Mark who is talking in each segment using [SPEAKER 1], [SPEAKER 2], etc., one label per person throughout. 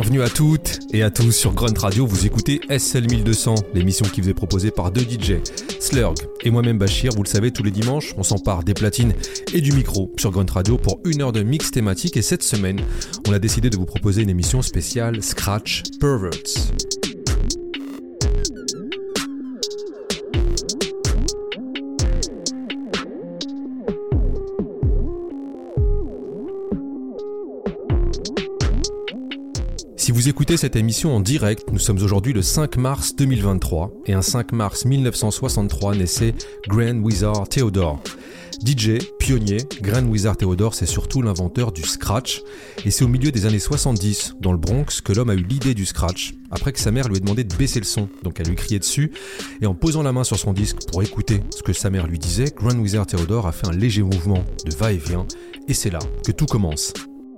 [SPEAKER 1] Bienvenue à toutes et à tous sur Grunt Radio. Vous écoutez SL1200, l'émission qui vous est proposée par deux DJ, Slurg et moi-même Bachir. Vous le savez, tous les dimanches, on s'empare des platines et du micro sur Grunt Radio pour une heure de mix thématique. Et cette semaine, on a décidé de vous proposer une émission spéciale Scratch Perverts. Vous écoutez cette émission en direct, nous sommes aujourd'hui le 5 mars 2023 et un 5 mars 1963 naissait Grand Wizard Theodore. DJ, pionnier, Grand Wizard Theodore c'est surtout l'inventeur du scratch et c'est au milieu des années 70 dans le Bronx que l'homme a eu l'idée du scratch après que sa mère lui ait demandé de baisser le son, donc elle lui criait dessus et en posant la main sur son disque pour écouter ce que sa mère lui disait, Grand Wizard Theodore a fait un léger mouvement de va-et-vient et c'est là que tout commence.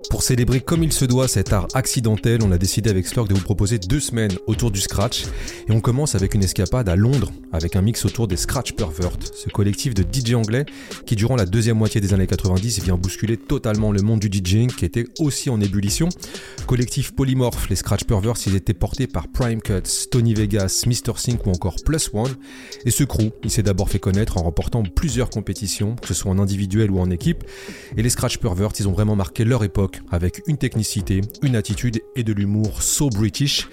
[SPEAKER 1] Pour célébrer comme il se doit cet art accidentel, on a décidé avec Slurk de vous proposer deux semaines autour du scratch. Et on commence avec une escapade à Londres, avec un mix autour des Scratch Pervert, ce collectif de DJ anglais qui, durant la deuxième moitié des années 90, vient bousculer totalement le monde du DJing qui était aussi en ébullition. Collectif polymorphe, les Scratch Perverts, ils étaient portés par Prime Cuts, Tony Vegas, Mr. Sync ou encore Plus One. Et ce crew, il s'est d'abord fait connaître en remportant plusieurs compétitions, que ce soit en individuel ou en équipe. Et les Scratch Perverts, ils ont vraiment marqué leur époque avec une technicité, une attitude et de l'humour so british.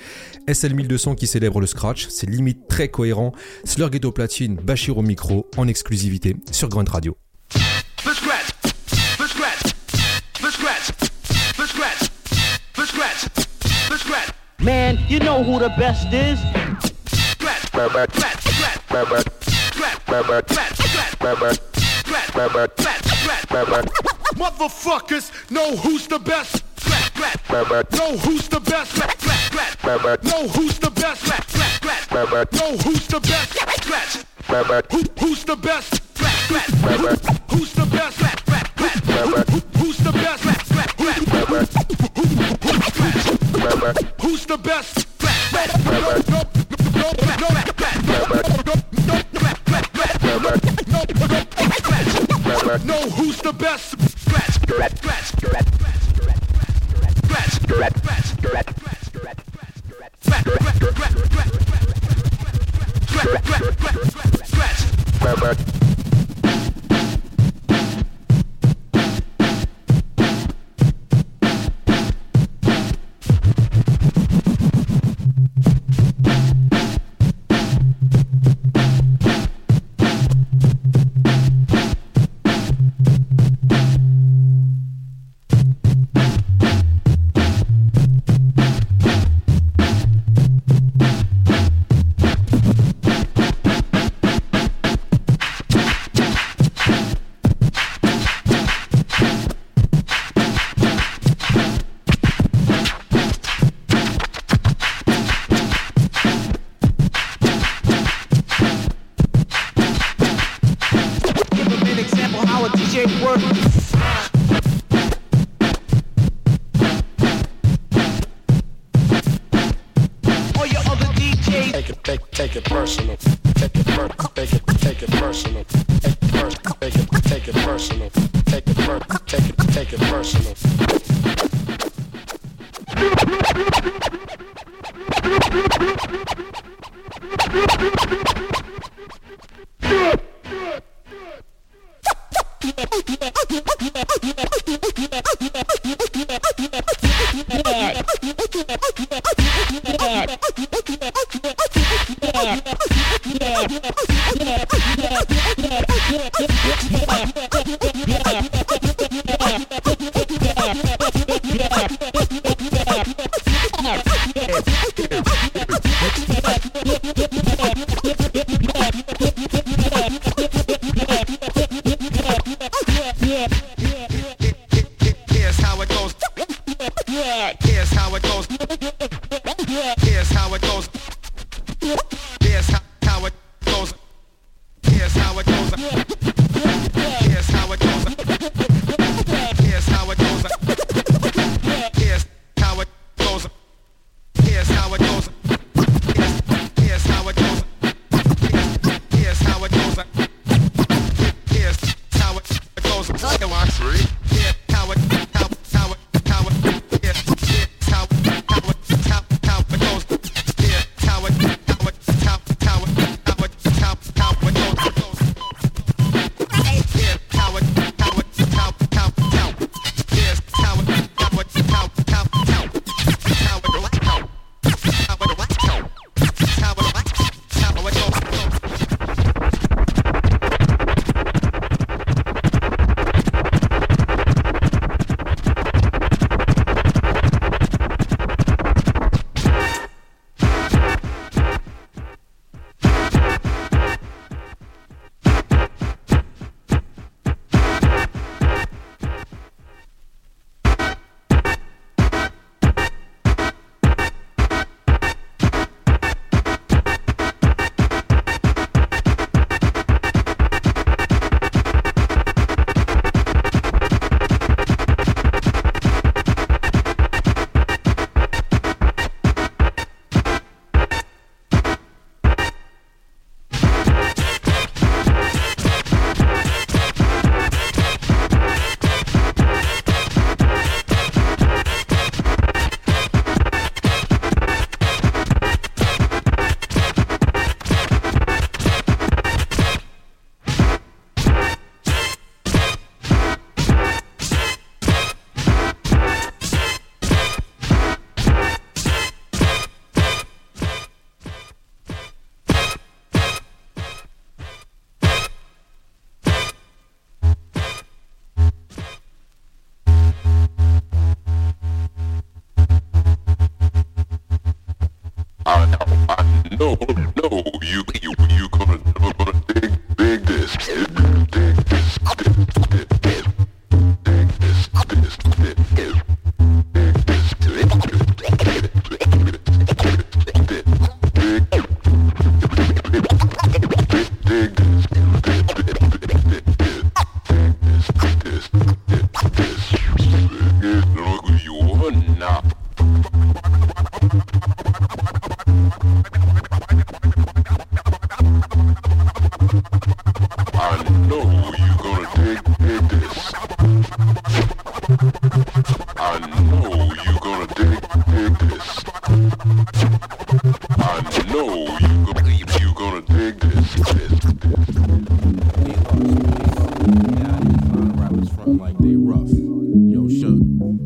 [SPEAKER 1] SL1200 qui célèbre le scratch, c'est limite très cohérent. Slurg est au platine, Bachir au micro, en exclusivité sur Grunt Radio. The
[SPEAKER 2] scratch, the scratch, the scratch, the scratch, the scratch, the scratch.
[SPEAKER 3] Man, you know who the best is. Scratch, scratch,
[SPEAKER 2] scratch, scratch, scratch, scratch, scratch, scratch, scratch, scratch. Motherfuckers know who's the best. Know who's the best. Know who's the best. Know who's the best. Who, who's the best? Who's the best? Who's the best? Who's the best? Know who's the best? Perfect.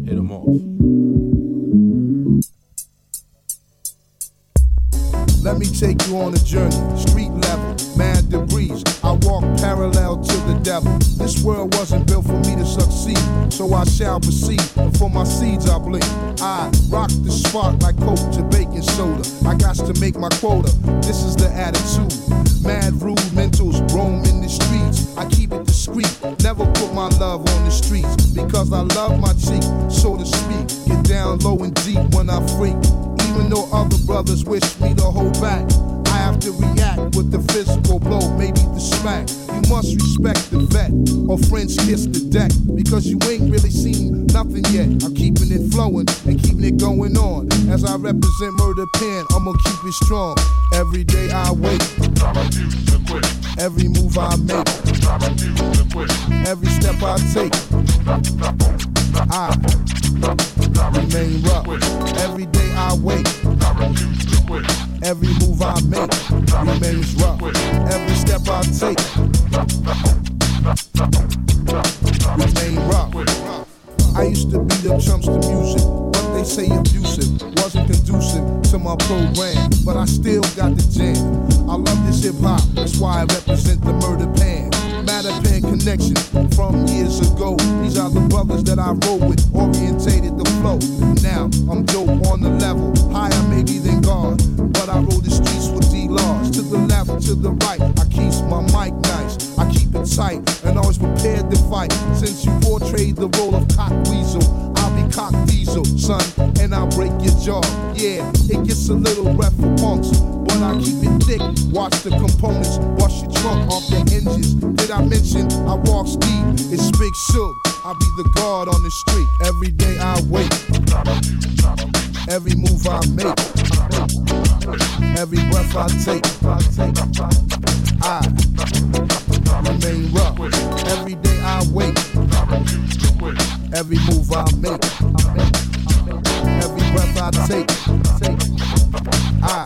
[SPEAKER 4] hit them off.
[SPEAKER 5] Let me take you on a journey, street level, mad degrees. I walk parallel to the devil. This world wasn't built for me to succeed, so I shall proceed. And for my seeds, I bleed. I rock the spark like coke to baking soda. I got to make my quota. This is the attitude. Mad rude mentals roam in the streets. I keep it discreet. Never put my love on the streets because I love my chick, so to speak. Get down low and deep when I freak. Even though other brothers wish me to hold back have to react with the physical blow, maybe the smack. You must respect the vet or friends kiss the deck because you ain't really seen nothing yet. I'm keeping it flowing and keeping it going on. As I represent Murder Pen, I'ma keep it strong. Every day I wake. Every move I make. Every step I take. Ah. I remain rough. Every day I wake. Every move I make remains rough. Every step I take remains rough. I used to be the chumps to music, but they say abusive wasn't conducive to my program, but I still got the jam. I love this hip hop, that's why I represent the murder band matter pen connection from years ago. These are the brothers that I wrote with, orientated the flow. Now I'm dope on the level, higher maybe than God. But I rode the streets with D laws to the left, to the right. I keep my mic nice, I keep it tight, and always prepared to fight. Since you portrayed the role of cock weasel cock diesel, son, and I'll break your jaw. Yeah, it gets a little rough for punks, but I keep it thick. Watch the components, wash your trunk off the hinges. Did I mention I walk deep? It's Big Silk. I be the guard on the street. Every day I wake. Every move I make. Every breath I take. I remain rough. Every day I wake. Every move I make, every breath I take, I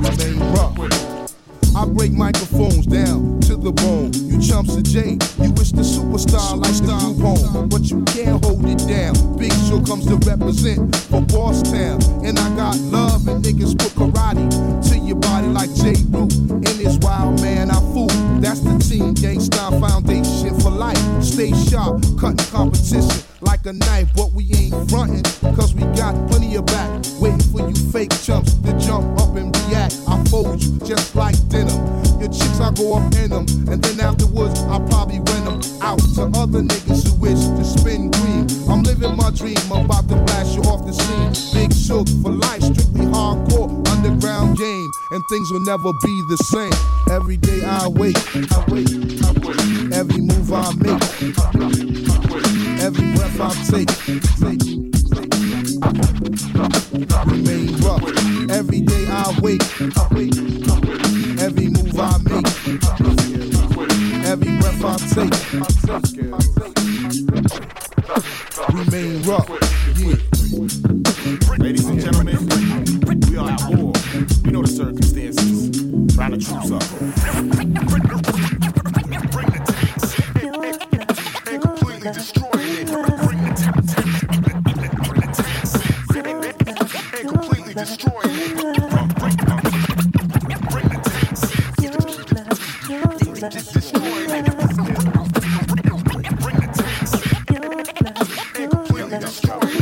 [SPEAKER 5] remain rough. I break microphones down the bone. You chumps a J, you wish the superstar like the home, but you can't hold it down. Big Shug comes to represent for Boss Town, and I got love and niggas put karate to your body like J. Root and this wild man I fool. That's the team, Gang Starr Foundation for life. Stay sharp, cutting competition like a knife, but we ain't frontin', cause we got plenty of back. Waiting for you fake chumps to jump up and react. I fold you just like denim. Your chicks, I go up in them, and then afterwards, I probably rent them out to other niggas who wish to spin green. I'm living my dream, I'm about to blast you off the scene. Big Shug for life, strictly hardcore, underground game, and things will never be the same. Every day I wait, I wait, I wait. Every move I make. I, I, every breath I take. Remain rough. Every day I wake. Every move I make. Every breath I take. Remain rough. Yeah.
[SPEAKER 6] Ladies and gentlemen, we are at war. We know the circumstances. Round the troops up.
[SPEAKER 7] Completely destroyed. destroy it. Bring the.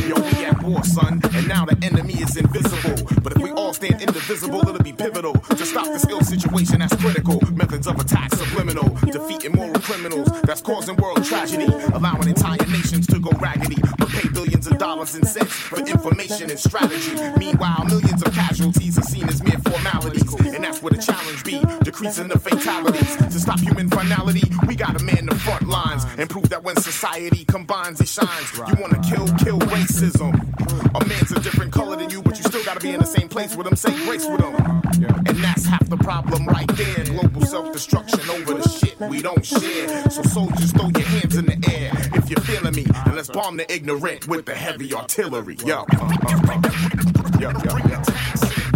[SPEAKER 6] Yo, we war, son, and now the enemy is invisible. But if we all stand indivisible, it'll be pivotal to stop this ill situation that's critical. Methods of attack subliminal, criminals that's causing world tragedy, allowing entire nations to go raggedy. But pay dollars and cents for information and strategy. Meanwhile, millions of casualties are seen as mere that's where the challenge be, decreasing the fatalities. To stop human finality, we gotta man the front lines and prove that when society combines, it shines. You wanna kill, kill racism. A man's a different color than you, but you still gotta be in the same place with him, say grace with him. And that's half the problem right there. Global self-destruction over the shit we don't share. So soldiers, throw your hands in the air if you're feeling me, and let's bomb the ignorant with the heavy artillery. Yo, uh, uh, uh. yo, yo,
[SPEAKER 7] yo.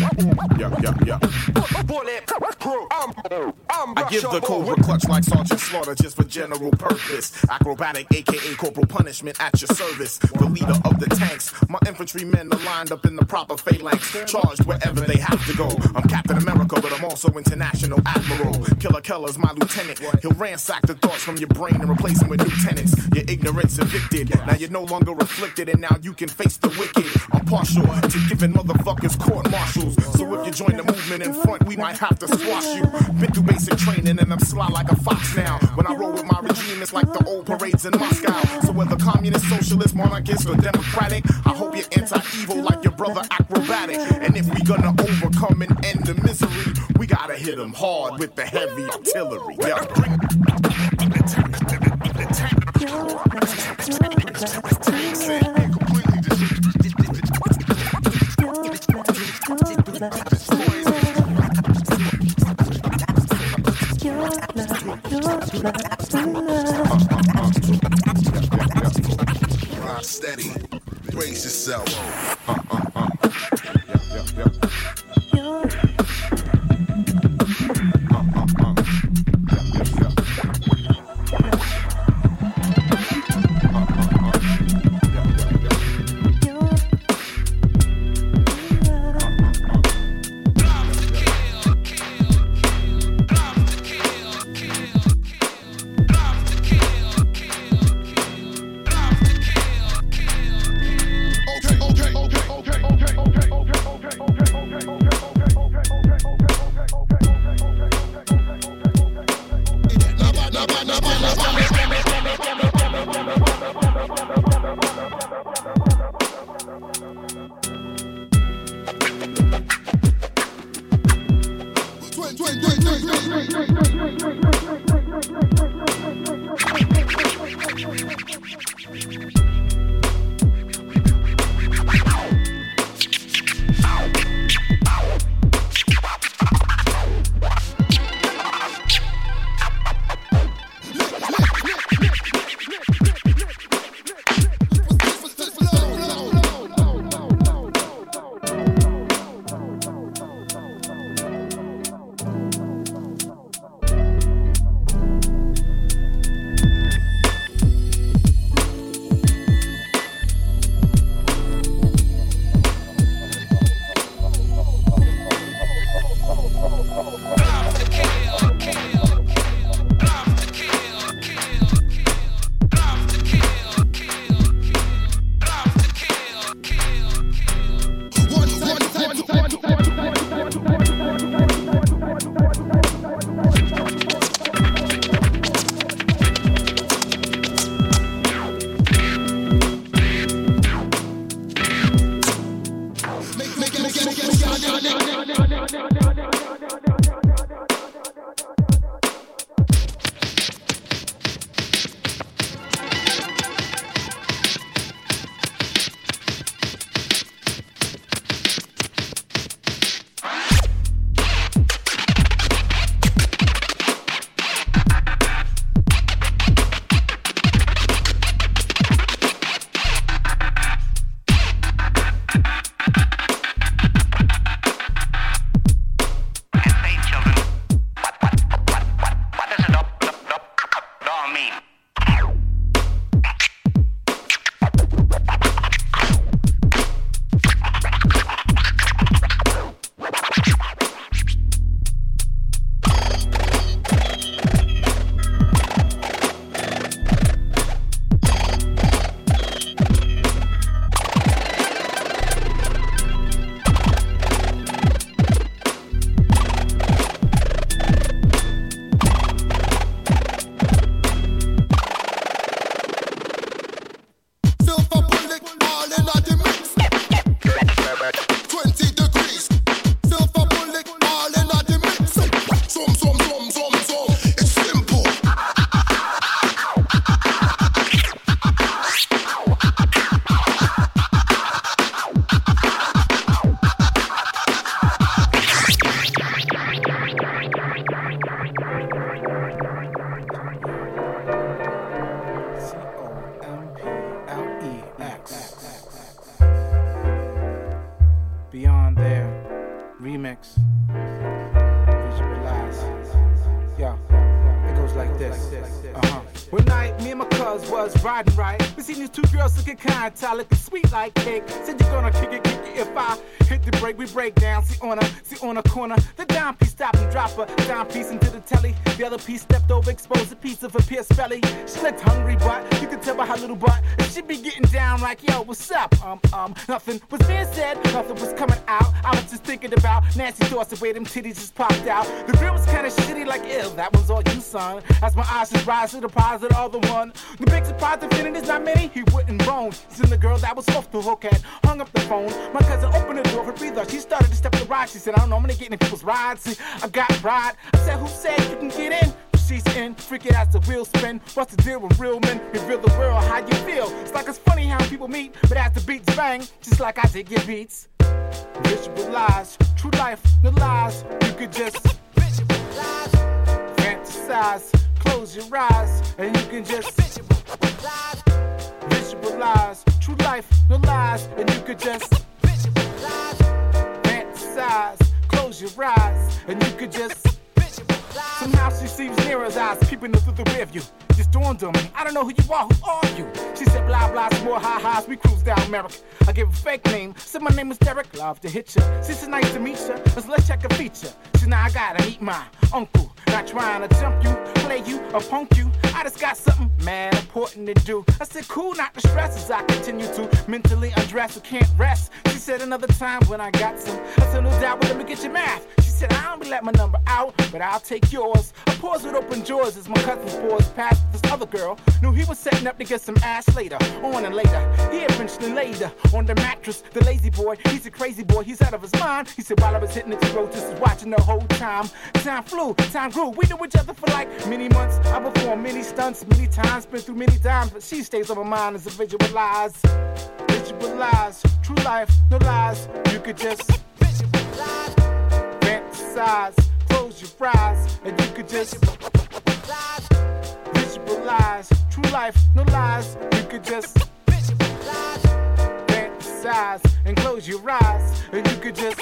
[SPEAKER 6] yo. I give the cobra clutch like Sergeant Slaughter just for general purpose. Akrobatik, aka corporal punishment at your service. The leader of the tanks. My infantrymen are lined up in the proper phalanx, charged wherever they have to go. I'm Captain America, but I'm also International Admiral. Killer Keller's my lieutenant. He'll ransack the thoughts from your brain and replace them with new tenants. Your ignorance evicted. Now you're no longer afflicted, and now you can face the wicked. I'm partial to giving motherfuckers court martials. So if you join the movement in front, we might have to squash you. Been through basic training, and I'm sly like a fox now. When I roll with my regime, it's like the old parades in Moscow. So whether communist, socialist, monarchist, or democratic, I hope you're anti-evil like your brother Akrobatik. And if we gonna overcome and end the misery, we gotta hit them hard with the heavy artillery. Yeah.
[SPEAKER 8] There. Cuz was riding right. We seen these two girls looking kind, tight, looking sweet like cake. Said you're gonna kick it, kick it if I hit the break. We break down, see on a, see on a corner. The dime piece stopped and drop a dime piece into the telly. The other piece stepped over, exposed a piece of a pierced belly. She looked hungry, but you could tell by her little butt. And she be getting down like, yo, what's up? Um, um, nothing was being said, nothing was coming out. I was just thinking about nasty thoughts, the way them titties just popped out. The grill was kinda shitty, like, ew, that was all you, son. As my eyes just rise to the all the one. The big surprise fitting is not many, he wouldn't bone. Seen the girl that was off the hook had hung up the phone. My cousin opened the door for breather. She started to step the ride. She said, I don't know, I'm gonna get in people's rides. See, I got ride. I said, Who said you can get in? She's in, freaking out the wheel spin. What's the deal with real men? Reveal the world, how you feel. It's like it's funny how people meet, but as the beats bang, just like I dig your beats. Visualize, true life, no lies. You could just visualize, fantasize, close your eyes, and you can just visualize, visualize, true life, no lies, and you could just visualize, fantasize, close your eyes, and you could just Somehow she seems near as eyes peeping through the rear view. Just dawned on me, I don't know who you are, who are you? She said blah blah, some more high highs, we cruise down America. I gave a fake name, said my name is Derek, love to hit ya. She said nice to meet ya, let's let's check a feature. She now I gotta meet my uncle. Not trying to jump you, play you, or punk you. I just got something mad important to do. I said cool, not the stress as I continue to mentally undress who can't rest. She said another time when I got some. I said no doubt, well, let me get your math. She said I don't be let my number out, but I'll take yours. I pause with open jaws as my cousin's boys passed this other girl. Knew he was setting up to get some ass later, on and later. He eventually laid her on the mattress. The lazy boy, he's a crazy boy, he's out of his mind. He said while I was hitting it, the road, just watching the whole time. Time flew, time grew. We knew each other for like many months. I performed many stunts, many times, been through many times, but she stays on my mind as a visualize. Visualize, true life, no lies. You could just visualize, fantasize, close your eyes, and you could just visualize, true life, no lies. You could just visualize, fantasize, and close your eyes, and you could just.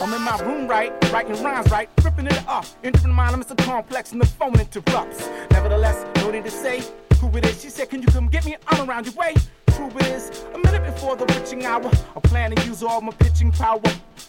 [SPEAKER 8] I'm in my room right, writing rhymes right, ripping it off. Entering mind, I'm Mr. Complex, and the phone interrupts. Nevertheless, no need to say who it is. She said, Can you come get me? I'm around your way. True is, a minute before the witching hour. I plan to use all my pitching power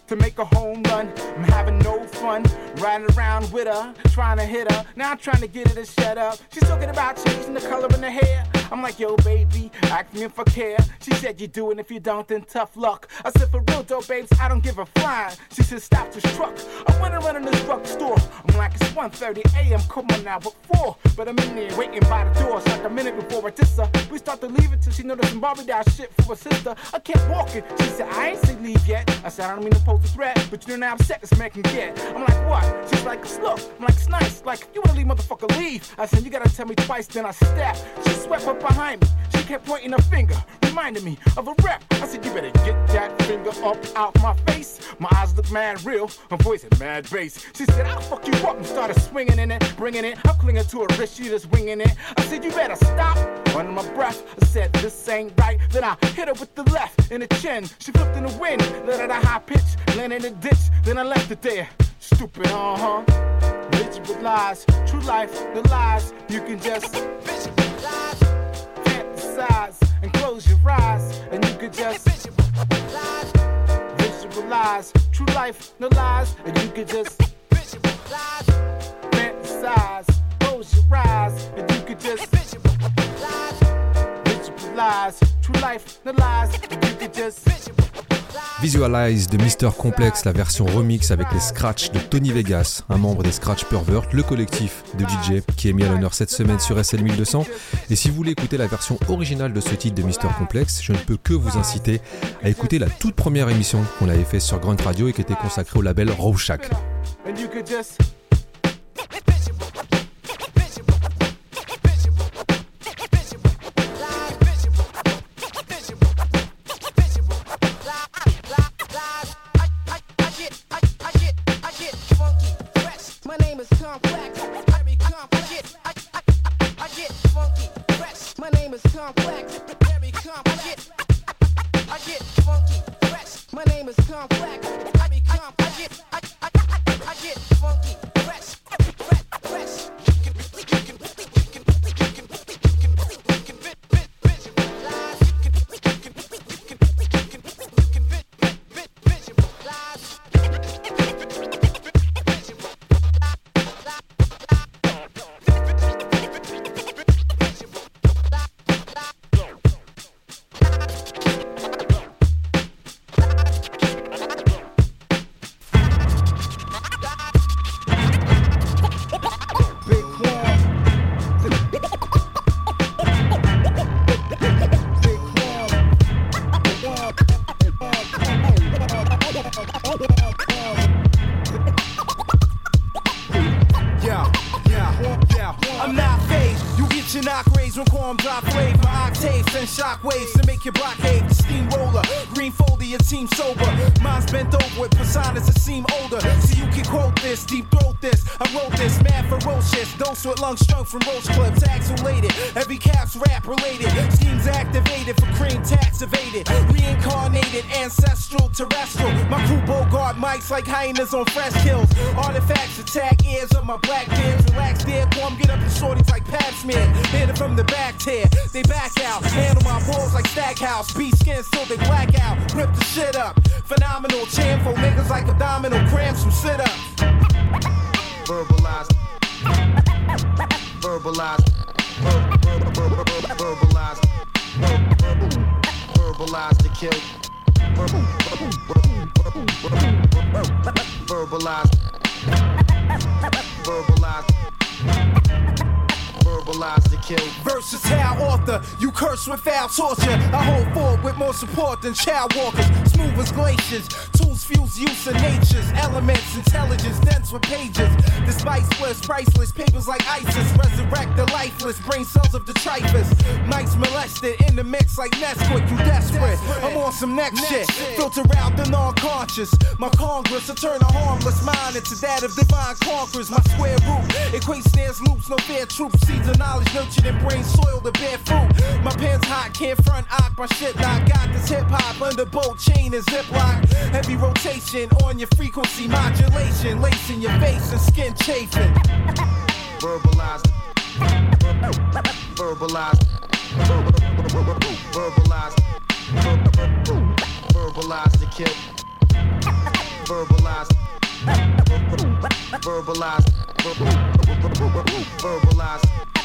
[SPEAKER 8] to make a home run. I'm having no fun riding around with her, trying to hit her. Now I'm trying to get her to shut up. She's talking about changing the color in her hair. I'm like, yo, baby, ask me if I care. She said, you do, and if you don't, then tough luck. I said, for real, though, babes, I don't give a flying. She said, stop this truck. I wanna run in this drugstore. I'm like, it's 1.30 a.m., come on now, but four. But I'm in there waiting by the door. It's like a minute before I diss her. We start to leave it till she noticed some Barbie doll shit for her sister. I kept walking. She said, I ain't say leave yet. I said, I don't mean to pose a threat, but you know how upset this man can get. I'm like, what? She's like, slow. I'm like, it's nice. Like, you wanna leave, motherfucker, leave. I said, you gotta tell me twice, then I step. She swept up behind me. She kept pointing her finger, reminding me of a rep. I said, you better get that finger up out my face. My eyes look mad real, her voice is mad bass. She said, I'll fuck you up and started swinging in it, bringing it. I'm clinging to her wrist, she just winging it. I said, you better stop. Under my breath, I said, this ain't right. Then I hit her with the left in the chin. She flipped in the wind, let at a high pitch, landed in the ditch. Then I left it there. Stupid, uh huh. Visualize, true life, the lies. You can just visualize, fantasize, and close your eyes, and you could just visualize, visualize, true life, no lies, and you can just visualize, fantasize, close your eyes, and you can just visualize, visualize, true life, no lies, and you can just visualize.
[SPEAKER 1] Visualize de Mister Complex, la version remix avec les scratchs de Tony Vegas, un membre des Scratch Pervert, le collectif de DJ qui est mis à l'honneur cette semaine sur SL 1200. Et si vous voulez écouter la version originale de ce titre de Mister Complex, je ne peux que vous inciter à écouter la toute première émission qu'on avait fait sur Grunt Radio et qui était consacrée au label Rorschach.
[SPEAKER 2] Phased. You when qualm drop flavor. Octaves and shockwaves to make your blockade. The steamroller, green folder, your team sober. Mine's bent over with personas that seem older. So you can quote this, deep throat this. I wrote this, mad ferocious. Dose with lungs strung from roach clips, axulated. Every cap's rap related. Schemes activated for cream tax evaded. Reincarnated, ancestral, terrestrial. My crew bogart mics like hyenas on fresh kills. Artifacts attack ears of my black kids. Relax, dear, come get up and shorties like pap smear. Hit it from the back tear. They back out. Handle my balls like Stackhouse. Beat skin till they black out. Rip the shit up. Phenomenal champo. Niggas like abdominal cramps from sit ups.
[SPEAKER 9] verbalize, verbalize, ver- ver- ver- ver- ver- verbalize, ver- ver- verbalize the kill, Ver- ver- ver- ver- ver- verbalize, verbalize, verbalize the kill.
[SPEAKER 2] Versatile author, you curse with foul torture. I hold forward with more support than child walkers. Smooth as glaciers, tools fuse use of nature's elements, intelligence dense with pages. The spiceless, priceless papers like ISIS resurrect the lifeless brain cells of detritus. Mics molested in the mix like Nesquik, you desperate. I'm on some next shit, filter out the non-conscious. My Congress will turn a harmless mind into that of divine conquerors. My square root equates snares, loops, no fair troops. Seeds of knowledge nurtured in brain soil to bear fruit. My pen's hot, can't front ock, my shit not got this hip hop under bolt chain and ziplock. Heavy rotation on your frequency modulation, lacing your face and skin chafing.
[SPEAKER 9] verbalize, verbalize, verbalize, verbalize the kill, verbalize, verbalize, verbalize,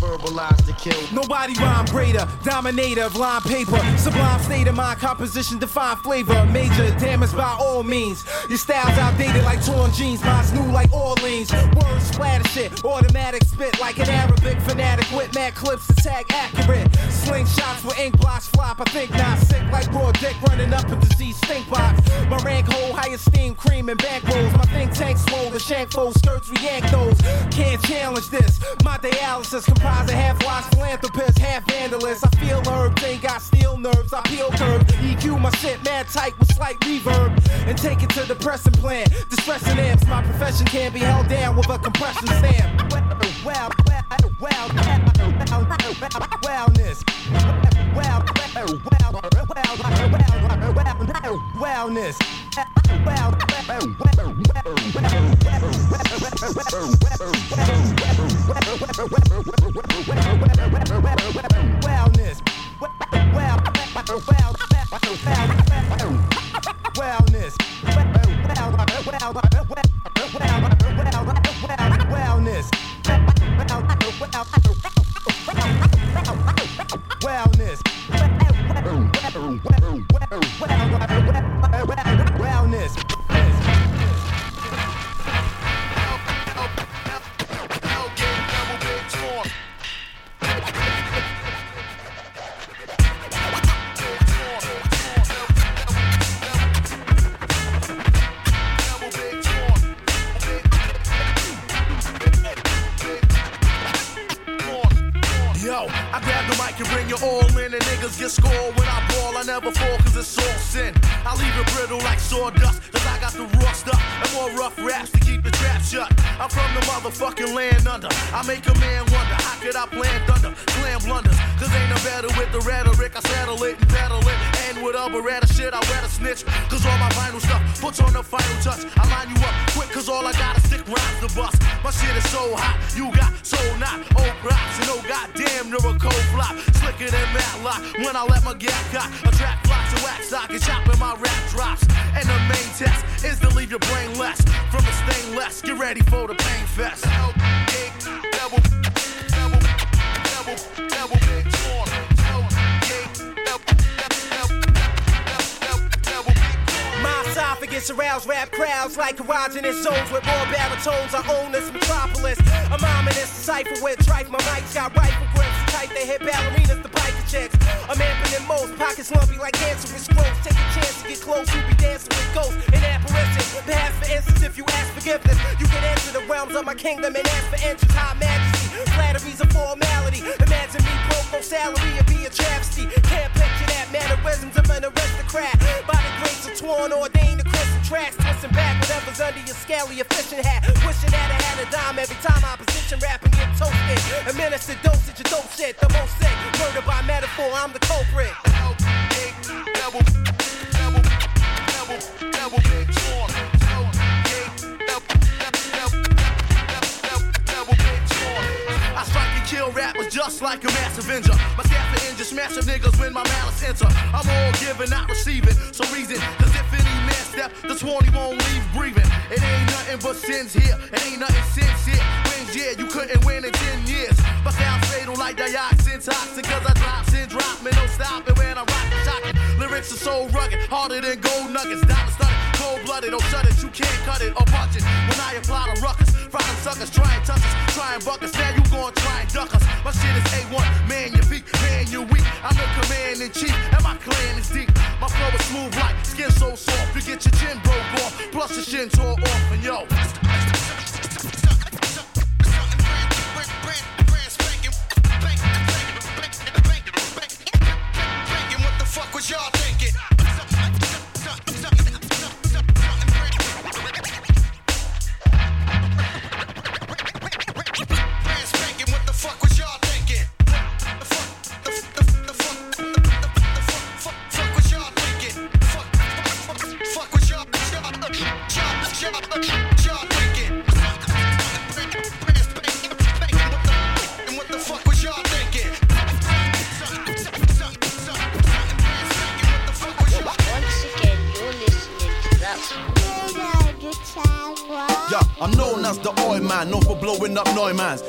[SPEAKER 9] verbalize the kill.
[SPEAKER 2] Nobody rhyme greater, dominator of line paper. Sublime state of mind, composition, define flavor. Major damage by all means. Your style's outdated like torn jeans, mine's new like Orleans. Words splatter shit, automatic spit like an Arabic fanatic with mad clips attack accurate. Slingshots with ink blots flop, I think not sick like raw dick running up a disease stink box. My rank hold high esteem, cream and back rolls. My think tank swole, the shank fold skirts react those. Can't challenge this. My dialysis comprised of half wise philanthropist, half vandalist. I feel herbs, ain't got steel nerves. I peel curve, EQ my shit mad tight with slight reverb. And take it to the pressing plan. Distressing amps, my profession can't be held down with a compression stamp. Well, well, well, well, wellness. Well, well, well, well, well, wellness. Well, wellness this.
[SPEAKER 10] Yo, I grab the mic and bring you all in, and niggas get scored when I I never fall cause it's all sin. I leave it brittle like sawdust, cause I got the raw stuff and more rough raps to keep the trap shut. I'm from the motherfucking land under. I make a man wonder, how could I plan thunder? Slam blunders, cause ain't no better with the rhetoric. I settle it and pedal it. And with rata shit, I wear a snitch. Cause all my vinyl stuff puts on the final touch. I line you up quick, cause all I got is stick rhymes to bust. My shit is so hot, you got so not. Old props and no goddamn near a cold flop. Slicker than Matlock when I let my gap cock. A trap blocks a wax sock and chopping my rap drops. And the main test is to leave your brain less from the stainless. Get ready for the pain fest. Double, double, double, double, double, big torn.
[SPEAKER 11] Esophagus arouse rap crowds like erogenous zones with more baritones. I own this metropolis. I'm ominous, cipher with trife. My mics got rifle grips tight. They hit ballerinas, checks. I'm amping in most pockets lumpy like cancerous growth. Take a chance to get close. You be dancing with ghosts and apparitions. Perhaps for instance, if you ask forgiveness, you can enter the realms of my kingdom and ask for entrance. High majesty, flattery's a formality. Imagine me broke no salary, it'd be a travesty. Can't picture that mannerisms of an aristocrat. By the grace of Twan, ordained to Christian tracks. Twisting back whatever's under your scaly efficient hat. Wishing that I had a dime every time opposition rapping get toasted. Administer dosage of dope shit, the most sick. Murder by metaphor, I'm the culprit.
[SPEAKER 10] Double, double, double, double, big torn. I and kill rappers just like a mass avenger. My staff and injure smash niggas when my malice enter. I'm all giving, not receiving. So reason, cause if any man step, the 20 won't leave breathing. It ain't nothing but sins here. It ain't nothing since here. Wins, yeah, you couldn't win in 10 years. But sounds fatal like dioxin toxin. Cause I drop sin, drop me, no stopping when I rock the shocking. Lyrics are so rugged, harder than gold nuggets. Diamond studded, cold blooded, don't oh, shut it, you can't cut it or punch it. When I apply the ruckus, fry suckers, try and touch us, try and buck us. Now you gon' try and duck us. My shit is A1, man, you beat, man, you weak. I'm the command in chief, and my clan is deep. My flow is smooth like skin so soft, you get your chin broke off, plus your shin tore off, and yo. What y'all thinking?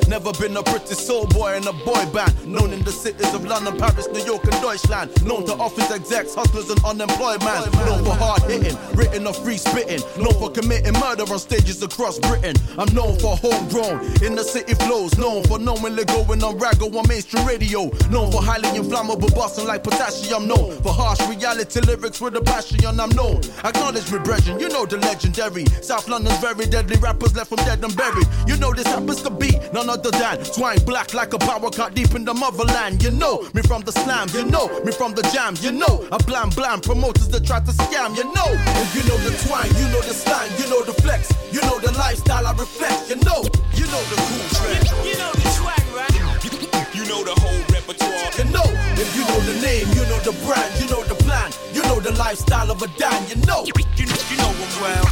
[SPEAKER 10] Never been a pretty soul boy in a boy band. Known in the cities of London, Paris, New York, and Deutschland. Known to office execs, hustlers, and unemployed man. Known for hard hitting, written or free spitting. Known for committing murder on stages across Britain. I'm known for homegrown in the city flows. Known for knowingly going on raggo on mainstream radio. Known for highly inflammable busting like potassium. Known for harsh reality lyrics with a passion. I'm known. Acknowledge me, brethren. You know the legendary. South London's very deadly rappers left from dead and buried. You know this happens to be none other than swine black like a power cut deep in the motherland. You know me from the slams. You know me from the jams. You know I blam blam promoters that try to scam. You know if you know the twang, you know the slang, you know the flex, you know the lifestyle I reflect. You know, you know the cool trend.
[SPEAKER 12] You know the swag, right?
[SPEAKER 13] You know the whole repertoire.
[SPEAKER 10] You know, if you know the name, you know the brand, you know the plan, you know the lifestyle of a Dan. You know, you, you know him well.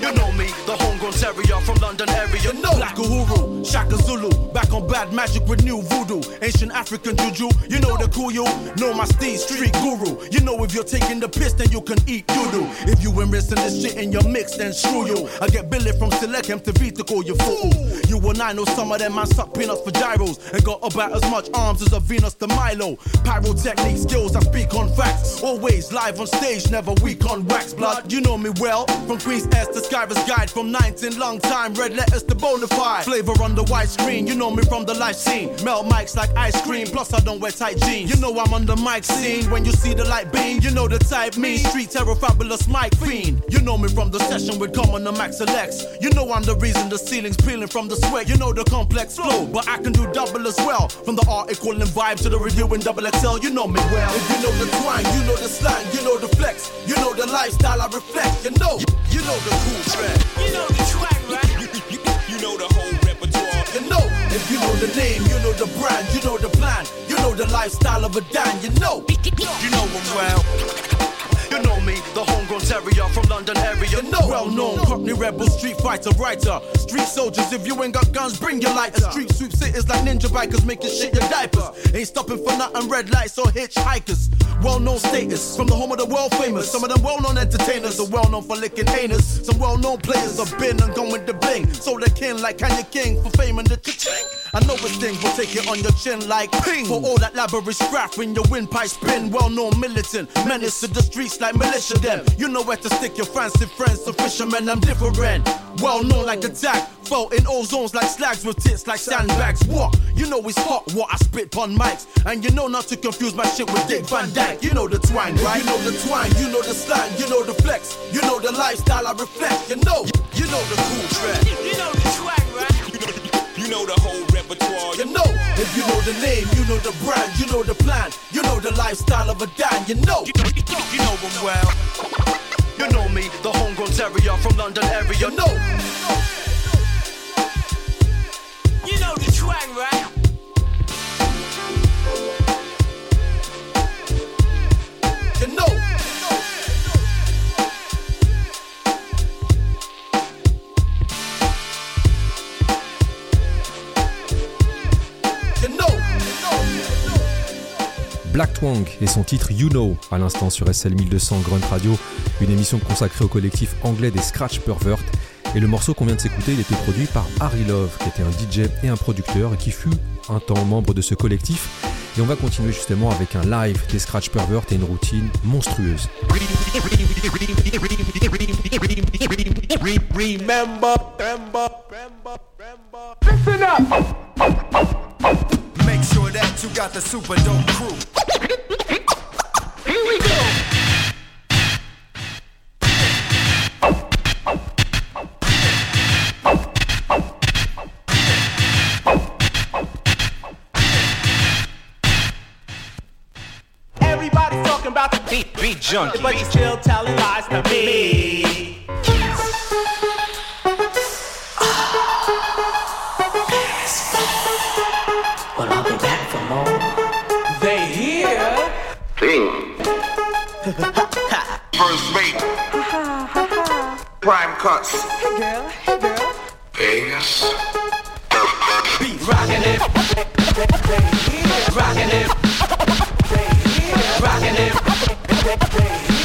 [SPEAKER 10] You know me, the homegrown terrier from London area. You know Black Uhuru, Shaka Zulu, back on bad magic with new voodoo. Ancient African juju, you know the you. Know my steed, street guru. You know if you're taking the piss, then you can eat doo If you rinsing this shit in your mix, then screw you. I get Billy from Selechem to V to call you fool. You and I know some of them man suck peanuts for gyros and got about as much arms as a Venus de Milo. Pyrotechnic skills, I speak on facts. Always live on stage, never weak on wax. Blood, you know me well. From Queen's S to Skyver's Guide, from 9 expecting long time. Red letters to bonafide. Flavor on the white screen. You know me from the live scene. Melt mics like ice cream. Plus I don't wear tight jeans. You know I'm on the mic scene. When you see the light beam, you know the type me. Street terror, fabulous mic fiend. You know me from the session with Common and Max Alex. You know I'm the reason the ceiling's peeling from the sweat. You know the complex flow, but I can do double as well. From the article and vibe to the review in double XL. You know me well. If you know the twang, you know the slang, you know the flex, you know the lifestyle I reflect. You know, you know the cool trend.
[SPEAKER 12] You know the twang, right?
[SPEAKER 13] You know the whole
[SPEAKER 10] You know, if you know the name, you know the brand, you know the plan, you know the lifestyle of a Dan. You know, you know him well. You know me, the homegrown terrier from London area. You know, well known Cockney rebel, street fighter, writer. Street soldiers, if you ain't got guns, bring your lighters. Street sweep cities like ninja bikers, making shit your diapers. Ain't stopping for nothing, red lights or hitchhikers. Well known status from the home of the world famous. Some of them well known entertainers are well known for licking anus. Some well known players have been and gone with the bling. So they kin like Kanye King for fame and the cha-ching. I know it's thing, but take it on your chin like ping. For all that labyrinth scrap when your windpipe spin. Well known militant, menace to the streets like militia them. You know where to stick your fancy friends, so fishermen, I'm different. Well known like the tag, float in all zones like slags with tits like sandbags. What? You know it's hot, what I spit on mics. And you know not to confuse my shit with Dick Van Dyke. You know the twang, right? You know the twang, you know the slang, you know the flex, you know the lifestyle I reflect. You know, you know the cool trend.
[SPEAKER 12] You know the twang, right?
[SPEAKER 13] You know the whole repertoire.
[SPEAKER 10] You know, if you know the name, you know the brand, you know the plan, you know the lifestyle of a Dan. You know, you, you know him well. You know me, the homegrown terrier from London area. You know,
[SPEAKER 12] You know the twang, right?
[SPEAKER 1] Black Twang et son titre You Know à l'instant sur SL 1200 Grunt Radio, une émission consacrée au collectif anglais des Scratch Pervert. Et le morceau qu'on vient de s'écouter, il était produit par Harry Love, qui était un DJ et un producteur et qui fut un temps membre de ce collectif. Et on va continuer justement avec un live des Scratch Pervert et une routine monstrueuse. Remember, remember, remember, remember. Listen up.
[SPEAKER 2] Make sure that you got the super dope crew. Here we go.
[SPEAKER 14] Everybody's talking about the beat, beat junkie, but you still telling lies to me.
[SPEAKER 15] Well, I'll be back for more. They here. First rate. Prime cuts. Hey girl, hey girl.
[SPEAKER 16] Vegas. Beat rockin' it. Rockin' it. Rockin' it. Rock,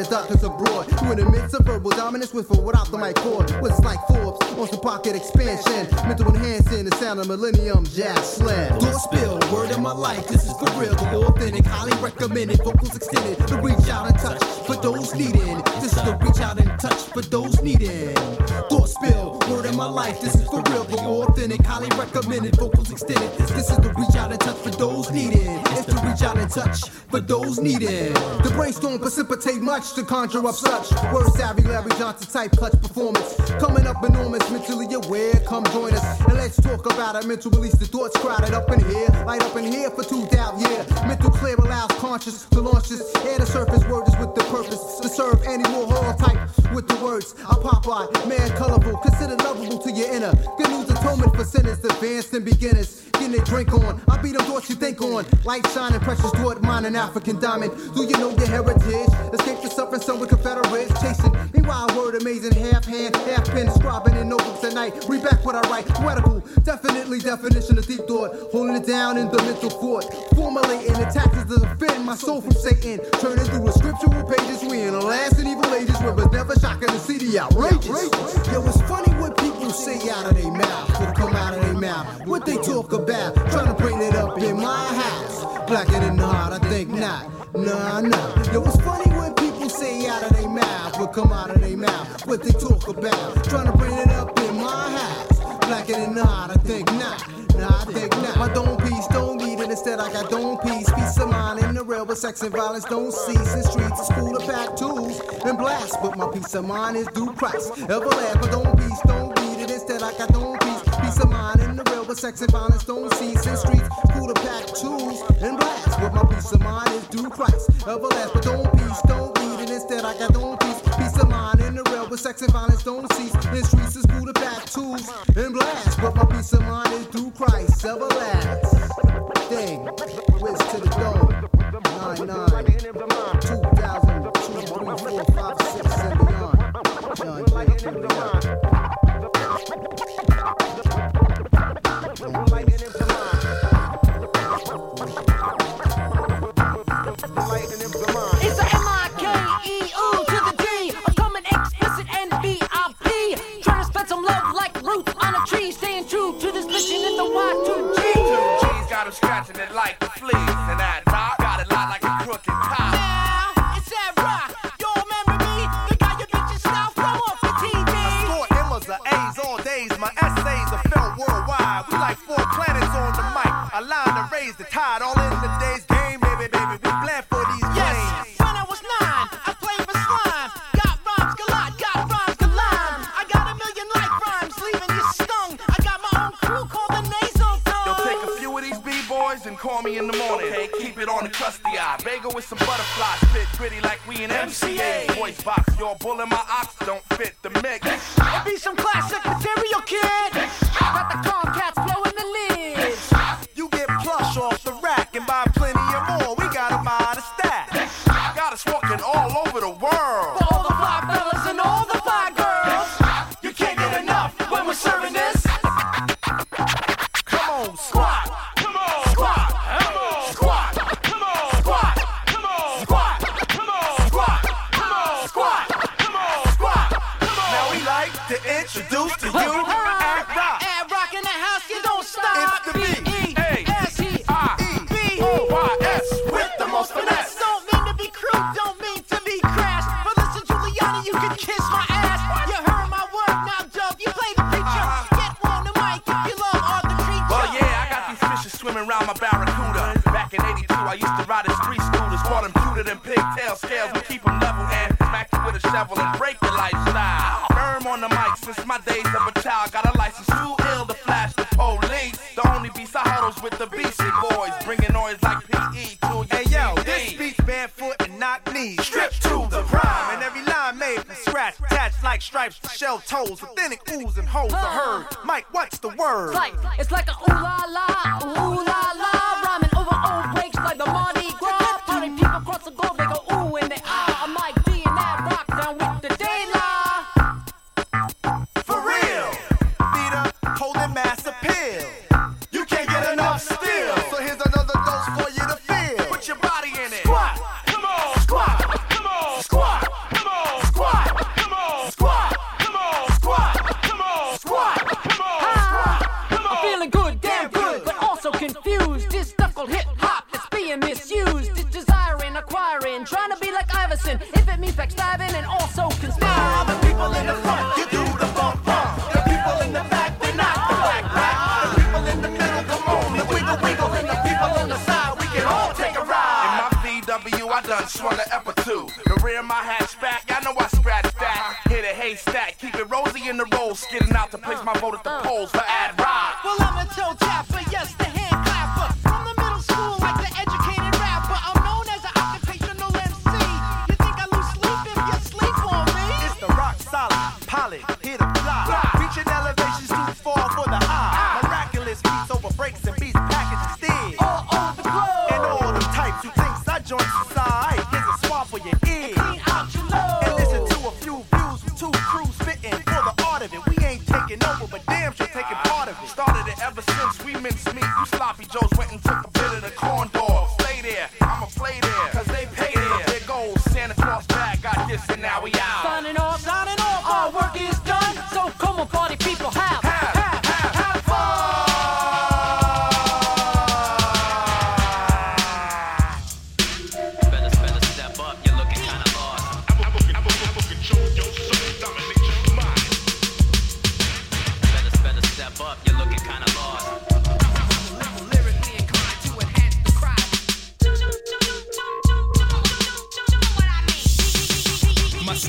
[SPEAKER 17] light in spite of doctors abroad. Who in the midst of verbal dominance with or without the mic cord. What's like Forbes on some pocket expansion. Mental enhancing the sound of millennium jazz slam. Door spill, word of my life, this is for real, the authentic, highly recommended, vocals extended, to reach out and touch for those needing. This is the reach out and touch for those needing. Door spill, word of my life, this is for real, the authentic, highly recommended, vocals extended. This, is the reach out and touch for those needing. It's the reach out and touch those needing. The brainstorm precipitate much to conjure up such. Word savvy, Larry Johnson type clutch performance. Coming up enormous, mentally aware, come join us. And let's talk about it. Mental release the thoughts crowded up in here. Light up in here for two doubt, yeah. Mental clear allows conscious to launch this. Air surface, word is with the purpose to serve any more hall type with the words. I pop out, man, colorful, consider lovable to your inner. Good news atonement for sinners, advanced and beginners. Getting their drink on. I beat them thoughts you think on. Light shining, precious toward mine, an African diamond. Do you know your heritage? Escape the suffering, some with Confederates chasing. Meanwhile, word amazing, half hand, half pen, scribing in notebooks at night. Read back what I write, poetical. Definitely definition of deep thought. Holding it down in the mental fort. Formulating the tactics to defend my soul from Satan. Turning through the scriptural pages. We in the last and evil ages it's never shocking to see the outrageous. Yo, it's funny what people say out of their mouth. What come out of their mouth. What they talk about. Trying to bring it up in my house. Blacker than the heart, I think not. Nah, nah. Yo, it's funny when people say out of their mouth. What come out of their mouth. What they talk about. Trying to bring it up in my house. Than the heart, I think not. Nah, I think not. My dome piece don't need it. Instead, I got dome piece. Peace of mind in the real, but sex and violence don't cease. In streets, it's cool to pack tools and blast. But my peace of mind is due Christ. Everlast, my dome piece don't need it. Instead, I got dome piece. Peace of mind in the real, but sex and violence don't cease. In streets, cool to pack tools and blast. But my peace of mind is due Christ. Everlast, but dome piece don't need it. Instead, I got dome piece. Peace of mind in the but sex and violence don't cease. In streets, is cool to pack tools and blast. But my peace of mind is due Christ. Everlast. Thing. Wiz to the dome. 9 9. 2000. 2, 3, 4, 5, 6, and beyond. Done. Beyond. It's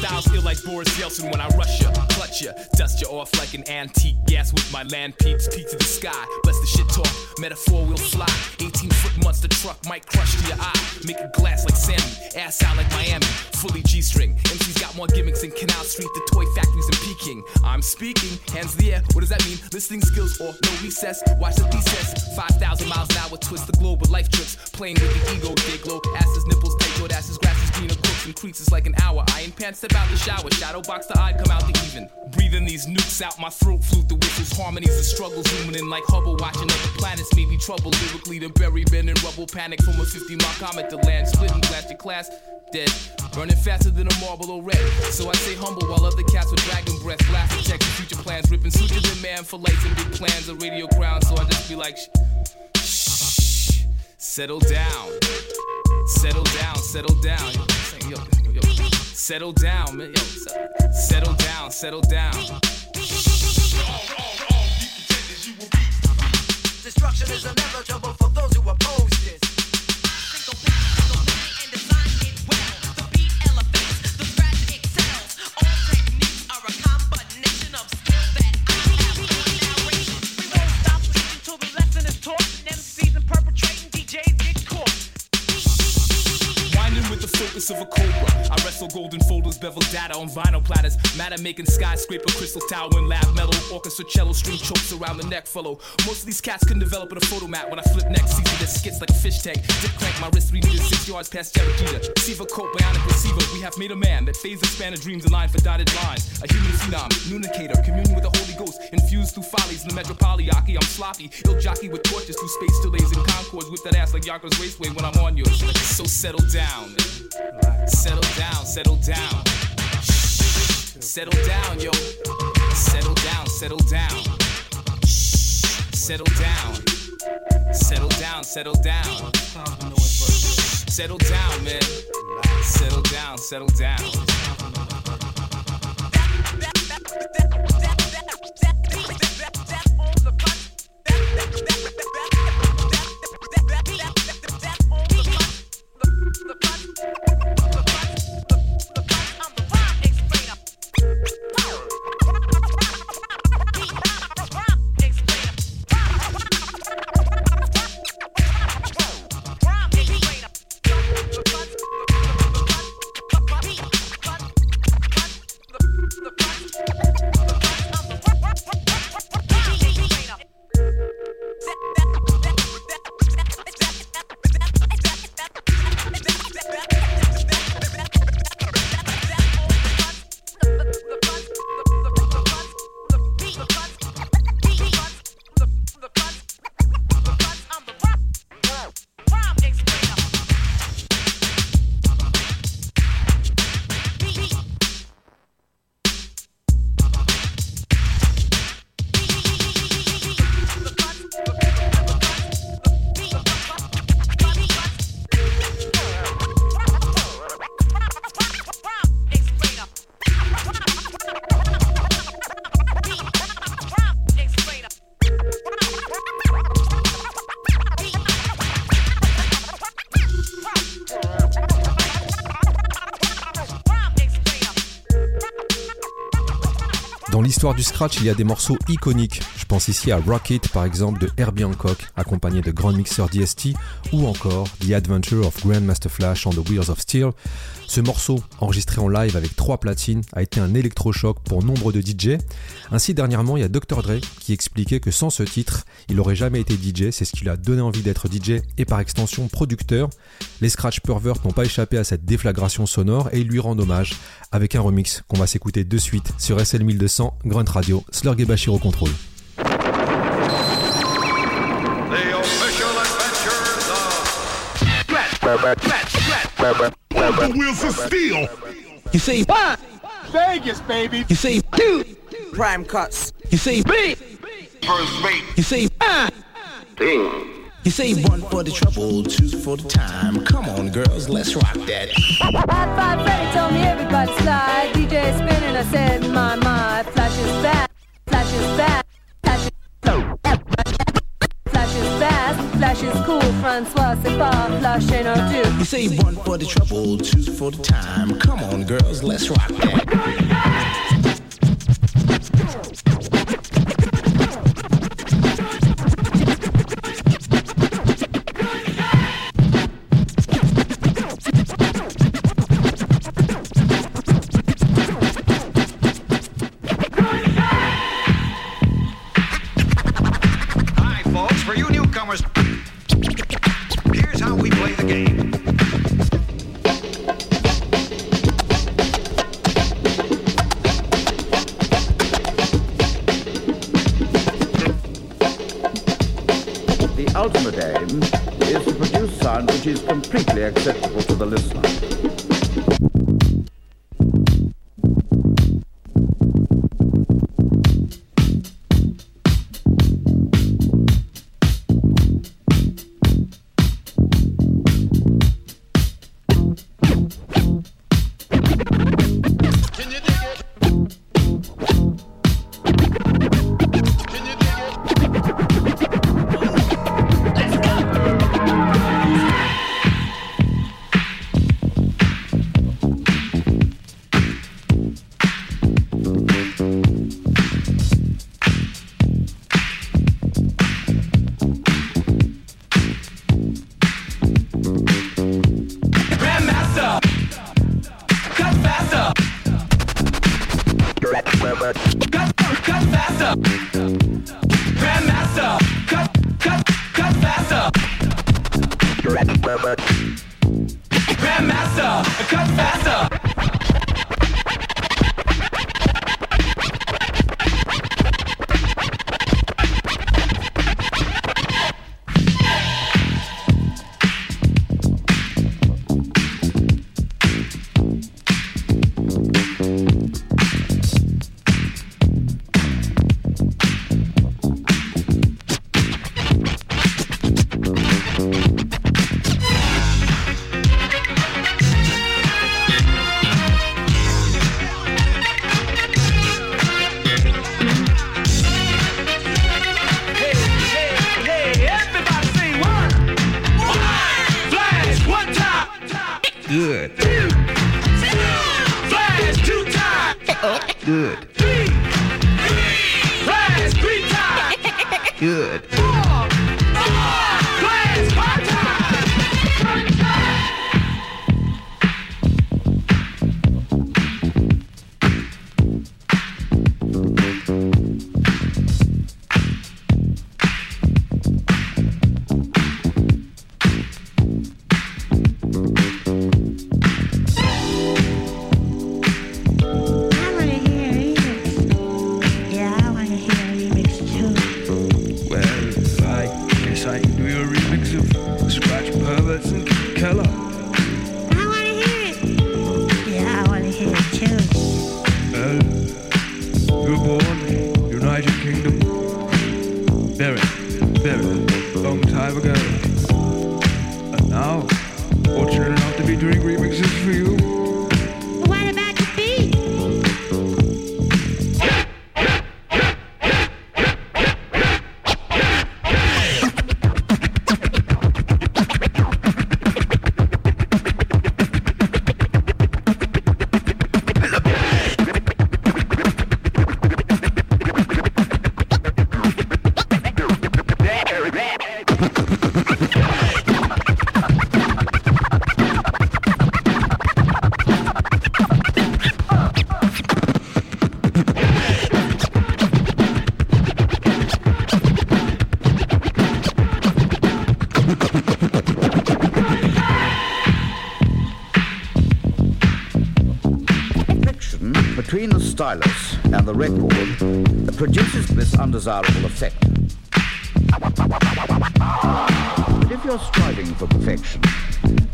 [SPEAKER 13] style's ill like Boris Yeltsin when I rush ya, clutch ya, dust ya off like an antique gas with my land peeps, Peek to the sky. Bless the shit talk, metaphor will fly. 18 foot monster truck might crush to your eye. Make it glass like Sammy, ass out like Miami, fully G string. MC's got more gimmicks than Canal Street, the toy factories in Peking. I'm speaking, hands the air, what does that mean? Listening skills or no recess, watch the thesis. 5,000 miles an hour, twist the globe with life tricks. Playing with the ego, dig low, asses, nipples, tight, take asses, grass Christina Crooks increases like an hour. Iron pants step out the shower. Shadow box the eye, come out the even. Breathing these nukes out my throat, flute the whistles, harmonies the struggles. Zooming in like Hubble, watching other planets. Maybe trouble lyrically to bury men in rubble. Panic from a 50 mile comet to land. Splitting plastic class, dead. Burning faster than a marble or red. So I stay humble while other cats with dragon breath. laugh and check the future plans. Ripping sutures and man for lights and big plans. A radio ground, so I just be like, shh, shh settle down. Settle down, settle down. Yo, yo, yo. Settle down, man. Yo, settle down, settle down.
[SPEAKER 2] Destruction is inevitable for those who oppose.
[SPEAKER 13] Of a cobra. I wrestle golden folders, bevel data on vinyl platters. Matter making skyscraper, crystal tower, and lab metal. Orchestra cello, string chokes around the neck follow. Most of these cats couldn't develop in a photo mat when I flip next. Season their skits like a fish tank. Dip crank, my wrist three meters, six yards past Jeter. Receiver coat, bionic receiver. We have made a man that fades the span of dreams in line for dotted lines. A human phenom, communicator, communion with the Holy Ghost. Infused through follies in the metropoliaki. I'm sloppy, ill jockey with torches through space delays and concords. Whip that ass like Yonkers Raceway when I'm on yours. So settle down. Settle down, settle down. Shh. Settle down, yo. Settle down, settle down. Shh. Settle down. Settle down, settle down. Settle down, man. Settle down, settle down.
[SPEAKER 1] Scratch, il y a des morceaux iconiques. Je pense ici à Rocket par exemple de Herbie Hancock, accompagné de Grand Mixer DST, ou encore The Adventure of Grandmaster Flash on the Wheels of Steel. Ce morceau, enregistré en live avec trois platines, a été un électrochoc pour nombre de DJ. Ainsi, dernièrement, il y a Dr. Dre qui expliquait que sans ce titre, il n'aurait jamais été DJ. C'est ce qui lui a donné envie d'être DJ et par extension producteur. Les Scratch Pervert n'ont pas échappé à cette déflagration sonore et ils lui rendent hommage avec un remix qu'on va s'écouter de suite sur SL 1200, Grunt Radio, Slurg et Bachir au contrôle. The official adventures of
[SPEAKER 7] On the wheels of steel.
[SPEAKER 10] You see one,
[SPEAKER 14] Vegas, baby.
[SPEAKER 10] you see two,
[SPEAKER 3] prime cuts.
[SPEAKER 10] You see three, First rate. you see five. You say one for the trouble, two for the time. Come on, girls, let's rock that. Hot
[SPEAKER 18] five Freddy told me everybody slide. DJ spinning, I said, my, my. Flash is fast, flash is fast, flash is Flash is fast, flash is cool. Francois, c'est pas flash ain't no two.
[SPEAKER 10] You say one for the trouble, two for the time. Come on, girls, let's rock that.
[SPEAKER 19] Completely acceptable to the listener. Stylus and the record produces this undesirable effect. But if you're striving for perfection,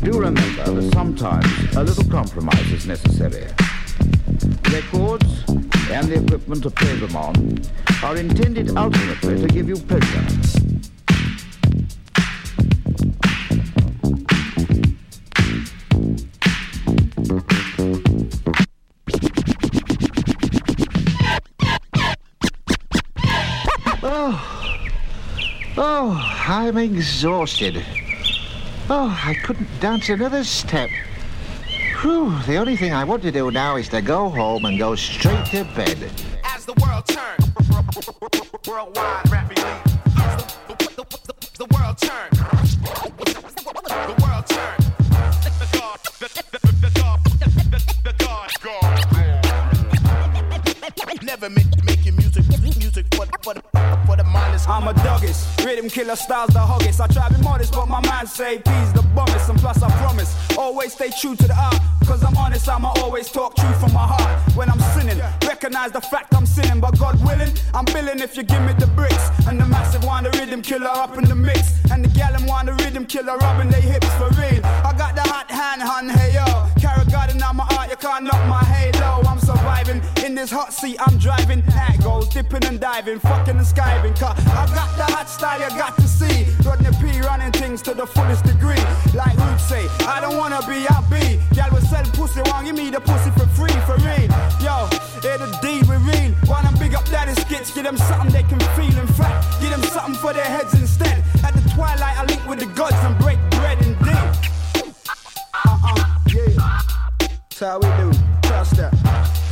[SPEAKER 19] do remember that sometimes a little compromise is necessary. Records and the equipment to play them on are intended ultimately to give you pleasure.
[SPEAKER 20] Oh, I'm exhausted. Oh, I couldn't dance another step. Whew, the only thing I want to do now is to go home and go straight to bed.
[SPEAKER 2] As the world turns, worldwide
[SPEAKER 6] I'm a
[SPEAKER 21] duggist, rhythm killer styles the huggest. I try to be modest, but my mind say peace the bummest. And plus I promise, always stay true to the art. Cause I'm honest, I'ma always talk truth from my heart. When I'm sinning, recognize the fact I'm sinning. But God willing, I'm billing if you give me the bricks. And the massive one, the rhythm killer up in the mix. And the gal want the rhythm killer rubbing their hips for real. I got the hot hand, hun, hey yo. Carry garden on my art, you can't knock my halo. I'm surviving in this hot seat, I'm driving. Hat goes dipping and diving, fucking and skiving. Cause I got the hot style you got to see. Rodney P running things to the fullest degree. Like Rude say, I don't wanna be, I be. Y'all will sell pussy, want give me the pussy for free, for real. Yo, here the D we real. Wanna big up daddy Skitz, give them something they can feel. In fact, give them something for their heads instead. At the twilight, I link with the gods and break bread indeed. Uh-uh, yeah. That's
[SPEAKER 2] how we do. Trust that.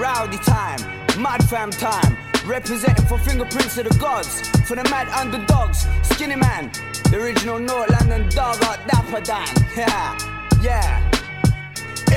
[SPEAKER 19] Rowdy time, mad fam time. Representing for fingerprints of the gods. For the mad underdogs. Skinnyman. The original North London dog art Dapper Dan. Yeah. Yeah.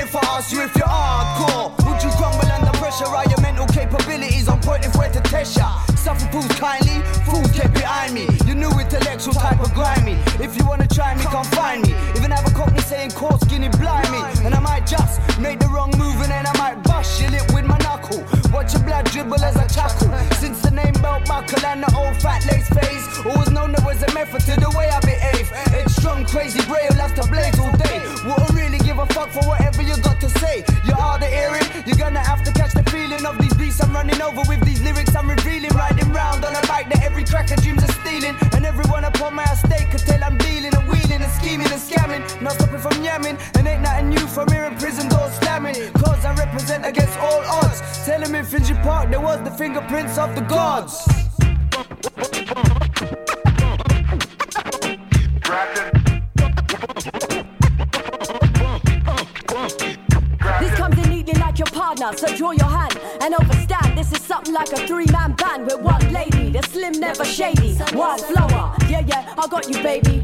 [SPEAKER 19] If I ask you if you're hardcore, would you crumble under pressure? Are your mental capabilities on point if we're to test ya? Suffer fools kindly, fools get behind me. You new intellectual type of grimy. If you wanna try me, come find me. Even have a cockney saying court skinny blind me. And I might just make the wrong move and then I might bust your lip with my knuckle. Watch your blood dribble as I chuckle. Since the name belt buckle and the old fat lace phase, always known there was a method to the way I behave. It's strong, crazy, braille, have to blaze all day. Wouldn't really give a fuck for whatever you got to say. You're hard to hear it, you're gonna have to catch the feeling of these beats I'm running over with these lyrics I'm revealing. Riding round on a bike that every cracker dreams of stealing. And everyone upon my estate could tell I'm dealing and scheming and scamming. Not stopping from yamming, and ain't nothing new from here in prison doors slamming. Cause I represent against all odds. Tell him in Finchley Park there was the fingerprints of the gods.
[SPEAKER 18] This comes in neatly like your partner, so draw your hand and overstand. This is something like a three man band with one lady. The slim, never shady. Wild flower, yeah, yeah, I got you, baby.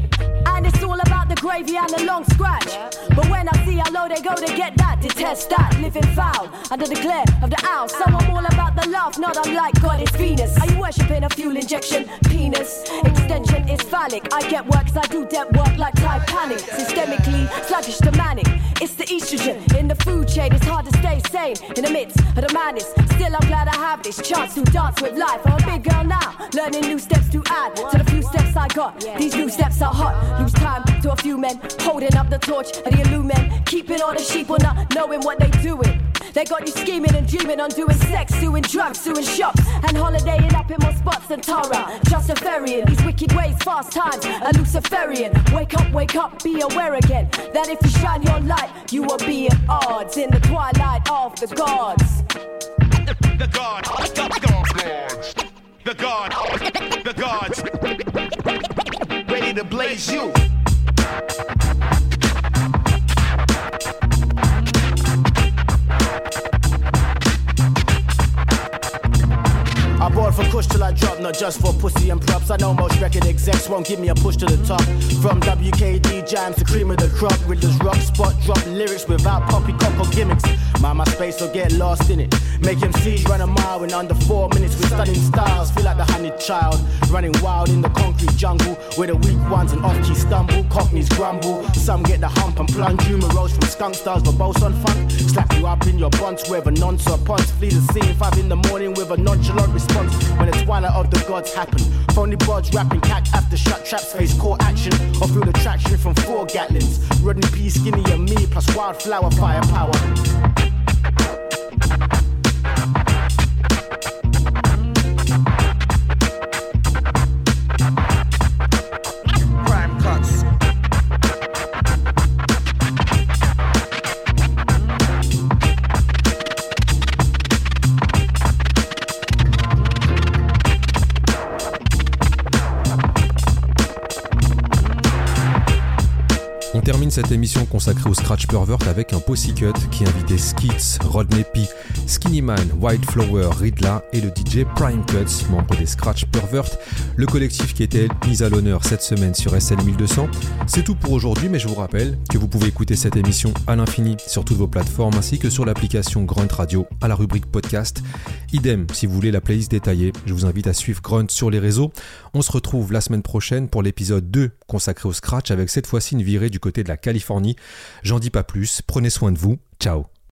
[SPEAKER 18] And it's all about the gravy and the long scratch. But when I see how low they go to get that, detest that. Living foul under the glare of the owl. So I'm all about the laugh, not unlike God is Venus. Are you worshipping a fuel injection? Penis. Extension is phallic. I get work 'cause I do depth work like Titanic. Systemically sluggish to manic. It's the estrogen in the food chain. It's hard to stay sane in the midst of the madness. Still, I'm glad I have this chance to dance with life. I'm a big girl now, learning new steps to add to the few steps I got. These new steps are hot. Lose time to a few men holding up the torch of the illumin. Keeping all the sheep on not knowing what they doing. They got you scheming and dreaming on doing sex, doing drugs, doing shops, and holidaying up in more spots than Tara. Just a ferrying these wicked ways, fast times, a Luciferian. Wake up, wake up, be aware again that if you shine your light, you will be at odds in the twilight of the gods.
[SPEAKER 6] The God, the gods, the God, the gods, ready
[SPEAKER 2] to blaze you. Kush till I drop, not just for pussy and props. I know most record execs won't give me a push to the top. From WKD jams to cream of the crop, Riddla's rock spot, drop lyrics without poppycock or gimmicks. My my space will get lost in it. Make MCs run a mile in under four minutes with stunning styles. Feel like the honey child, running wild in the concrete jungle where the weak ones and off key stumble. Cockneys grumble, some get the hump and plunge. Humor rose from skunk stars, but both on funk. Slap you up in your bunch, whether nonce or punch. Flee the scene five in the morning with a nonchalant response when the twilight of the gods happen. Phony buds rapping cack after shut traps face core action or feel the traction from four gatlins. Rodney P, Skinny and me plus wildflower firepower. Cuts. On
[SPEAKER 1] cette émission consacrée au Scratch Pervert avec un Pussycut qui invitait Skits, Rodney P, Skinny Man, White Flower, Ridla et le DJ Prime Cuts, membre des Scratch Pervert, le collectif qui était mis à l'honneur cette semaine sur SL 1200. C'est tout pour aujourd'hui, mais je vous rappelle que vous pouvez écouter cette émission à l'infini sur toutes vos plateformes ainsi que sur l'application Grunt Radio à la rubrique podcast. Idem, si vous voulez la playlist détaillée, je vous invite à suivre Grunt sur les réseaux. On se retrouve la semaine prochaine pour l'épisode 2 consacré au Scratch avec cette fois-ci une virée du côté de la Californie. J'en dis pas plus, prenez soin de vous, ciao